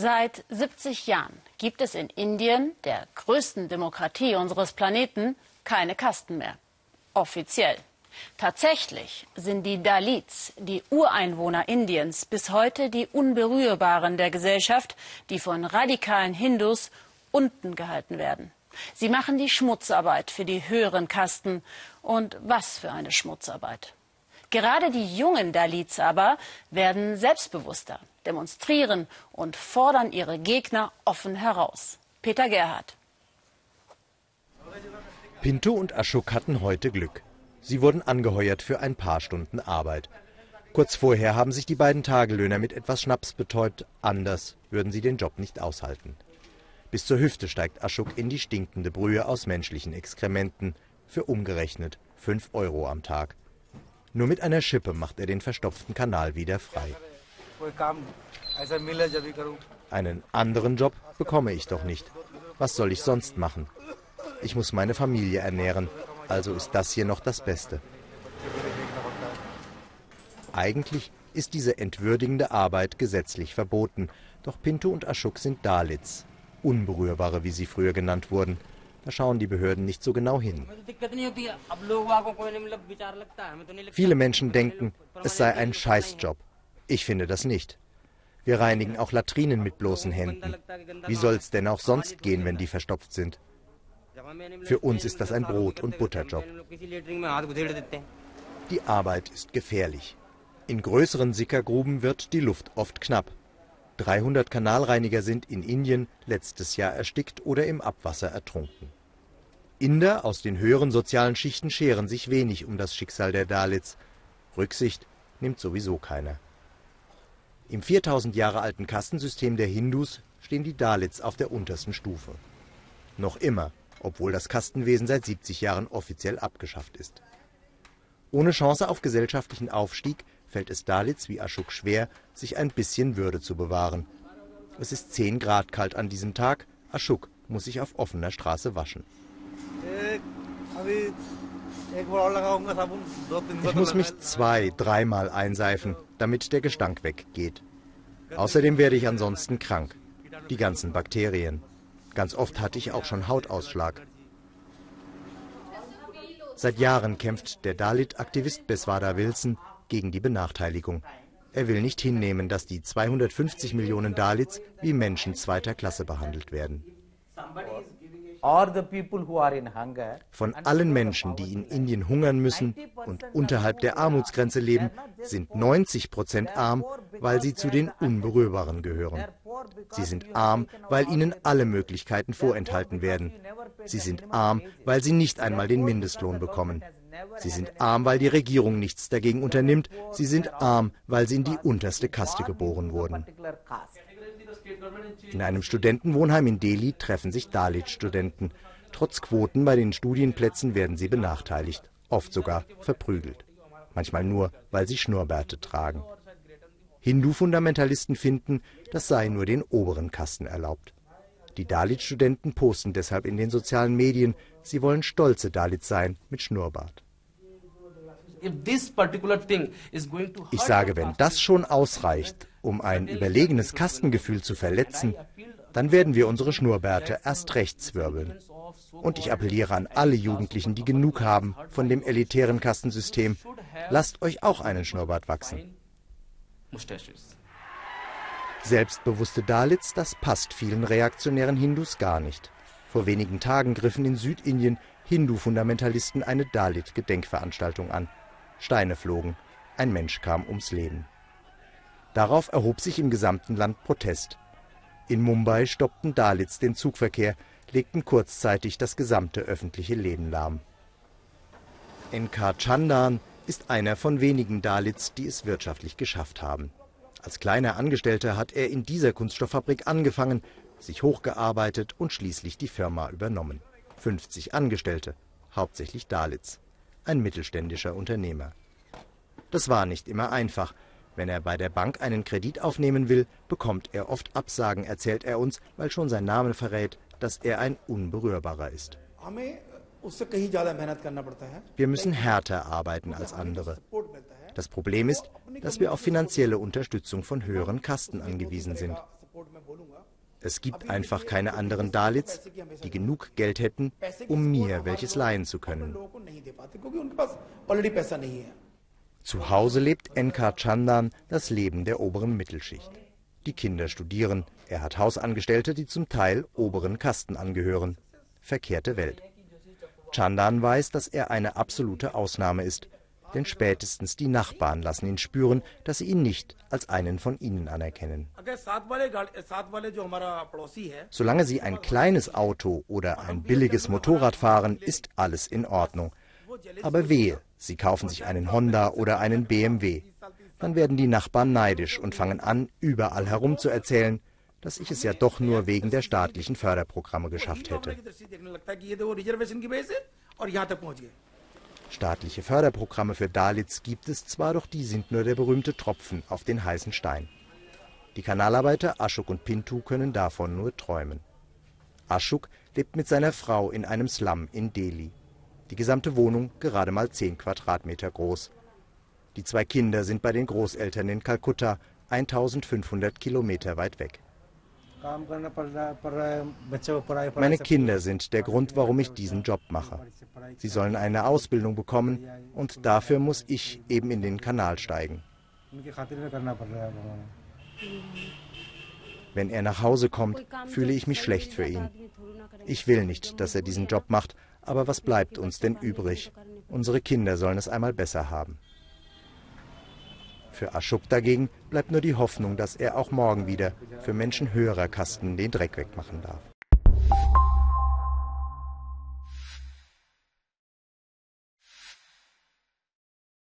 Seit 70 Jahren gibt es in Indien, der größten Demokratie unseres Planeten, keine Kasten mehr. Offiziell. Tatsächlich sind die Dalits, die Ureinwohner Indiens, bis heute die Unberührbaren der Gesellschaft, die von radikalen Hindus unten gehalten werden. Sie machen die Schmutzarbeit für die höheren Kasten. Und was für eine Schmutzarbeit. Gerade die jungen Dalits aber werden selbstbewusster, demonstrieren und fordern ihre Gegner offen heraus. Peter Gerhardt. Pinto und Ashok hatten heute Glück. Sie wurden angeheuert für ein paar Stunden Arbeit. Kurz vorher haben sich die beiden Tagelöhner mit etwas Schnaps betäubt. Anders würden sie den Job nicht aushalten. Bis zur Hüfte steigt Ashok in die stinkende Brühe aus menschlichen Exkrementen. Für umgerechnet 5 Euro am Tag. Nur mit einer Schippe macht er den verstopften Kanal wieder frei. Einen anderen Job bekomme ich doch nicht. Was soll ich sonst machen? Ich muss meine Familie ernähren, also ist das hier noch das Beste. Eigentlich ist diese entwürdigende Arbeit gesetzlich verboten, doch Pinto und Ashok sind Dalits, Unberührbare, wie sie früher genannt wurden. Da schauen die Behörden nicht so genau hin. Viele Menschen denken, es sei ein Scheißjob. Ich finde das nicht. Wir reinigen auch Latrinen mit bloßen Händen. Wie soll es denn auch sonst gehen, wenn die verstopft sind? Für uns ist das ein Brot- und Butterjob. Die Arbeit ist gefährlich. In größeren Sickergruben wird die Luft oft knapp. 300 Kanalreiniger sind in Indien letztes Jahr erstickt oder im Abwasser ertrunken. Inder aus den höheren sozialen Schichten scheren sich wenig um das Schicksal der Dalits. Rücksicht nimmt sowieso keiner. Im 4000 Jahre alten Kastensystem der Hindus stehen die Dalits auf der untersten Stufe. Noch immer obwohl das Kastenwesen seit 70 Jahren offiziell abgeschafft ist. Ohne Chance auf gesellschaftlichen Aufstieg fällt es Dalits wie Ashok schwer, sich ein bisschen Würde zu bewahren. Es ist 10 Grad kalt an diesem Tag. Ashok muss sich auf offener Straße waschen. Ich muss mich zwei, dreimal einseifen, damit der Gestank weggeht. Außerdem werde ich ansonsten krank. Die ganzen Bakterien. Ganz oft hatte ich auch schon Hautausschlag. Seit Jahren kämpft der Dalit-Aktivist Beswada Wilson gegen die Benachteiligung. Er will nicht hinnehmen, dass die 250 Millionen Dalits wie Menschen zweiter Klasse behandelt werden. Von allen Menschen, die in Indien hungern müssen und unterhalb der Armutsgrenze leben, sind 90 Prozent arm, weil sie zu den Unberührbaren gehören. Sie sind arm, weil ihnen alle Möglichkeiten vorenthalten werden. Sie sind arm, weil sie nicht einmal den Mindestlohn bekommen. Sie sind arm, weil die Regierung nichts dagegen unternimmt. Sie sind arm, weil sie in die unterste Kaste geboren wurden. In einem Studentenwohnheim in Delhi treffen sich Dalit-Studenten. Trotz Quoten bei den Studienplätzen werden sie benachteiligt, oft sogar verprügelt. Manchmal nur, weil sie Schnurrbärte tragen. Hindu-Fundamentalisten finden, das sei nur den oberen Kasten erlaubt. Die Dalit-Studenten posten deshalb in den sozialen Medien, sie wollen stolze Dalits sein mit Schnurrbart. Ich sage, wenn das schon ausreicht, um ein überlegenes Kastengefühl zu verletzen, dann werden wir unsere Schnurrbärte erst recht zwirbeln. Und ich appelliere an alle Jugendlichen, die genug haben von dem elitären Kastensystem, lasst euch auch einen Schnurrbart wachsen. Selbstbewusste Dalits, das passt vielen reaktionären Hindus gar nicht. Vor wenigen Tagen griffen in Südindien Hindu-Fundamentalisten eine Dalit-Gedenkveranstaltung an. Steine flogen, ein Mensch kam ums Leben. Darauf erhob sich im gesamten Land Protest. In Mumbai stoppten Dalits den Zugverkehr, legten kurzzeitig das gesamte öffentliche Leben lahm. N.K. Chandan ist einer von wenigen Dalits, die es wirtschaftlich geschafft haben. Als kleiner Angestellter hat er in dieser Kunststofffabrik angefangen, sich hochgearbeitet und schließlich die Firma übernommen. 50 Angestellte, hauptsächlich Dalits. Ein mittelständischer Unternehmer. Das war nicht immer einfach. Wenn er bei der Bank einen Kredit aufnehmen will, bekommt er oft Absagen, erzählt er uns, weil schon sein Name verrät, dass er ein Unberührbarer ist. Wir müssen härter arbeiten als andere. Das Problem ist, dass wir auf finanzielle Unterstützung von höheren Kasten angewiesen sind. Es gibt einfach keine anderen Dalits, die genug Geld hätten, um mir welches leihen zu können. Zu Hause lebt N.K. Chandan das Leben der oberen Mittelschicht. Die Kinder studieren. Er hat Hausangestellte, die zum Teil oberen Kasten angehören. Verkehrte Welt. Chandan weiß, dass er eine absolute Ausnahme ist denn spätestens die Nachbarn lassen ihn spüren, dass sie ihn nicht als einen von ihnen anerkennen. Solange sie ein kleines Auto oder ein billiges Motorrad fahren, ist alles in Ordnung. Aber wehe, sie kaufen sich einen Honda oder einen BMW. Dann werden die Nachbarn neidisch und fangen an, überall herum zu erzählen, dass ich es ja doch nur wegen der staatlichen Förderprogramme geschafft hätte. Staatliche Förderprogramme für Dalits gibt es zwar, doch die sind nur der berühmte Tropfen auf den heißen Stein. Die Kanalarbeiter Ashok und Pintu können davon nur träumen. Ashok lebt mit seiner Frau in einem Slum in Delhi. Die gesamte Wohnung gerade mal 10 Quadratmeter groß. Die zwei Kinder sind bei den Großeltern in Kalkutta, 1500 Kilometer weit weg. Meine Kinder sind der Grund, warum ich diesen Job mache. Sie sollen eine Ausbildung bekommen und dafür muss ich eben in den Kanal steigen. Wenn er nach Hause kommt, fühle ich mich schlecht für ihn. Ich will nicht, dass er diesen Job macht, aber was bleibt uns denn übrig? Unsere Kinder sollen es einmal besser haben. Für Aschuk dagegen bleibt nur die Hoffnung, dass er auch morgen wieder für Menschen höherer Kasten den Dreck wegmachen darf.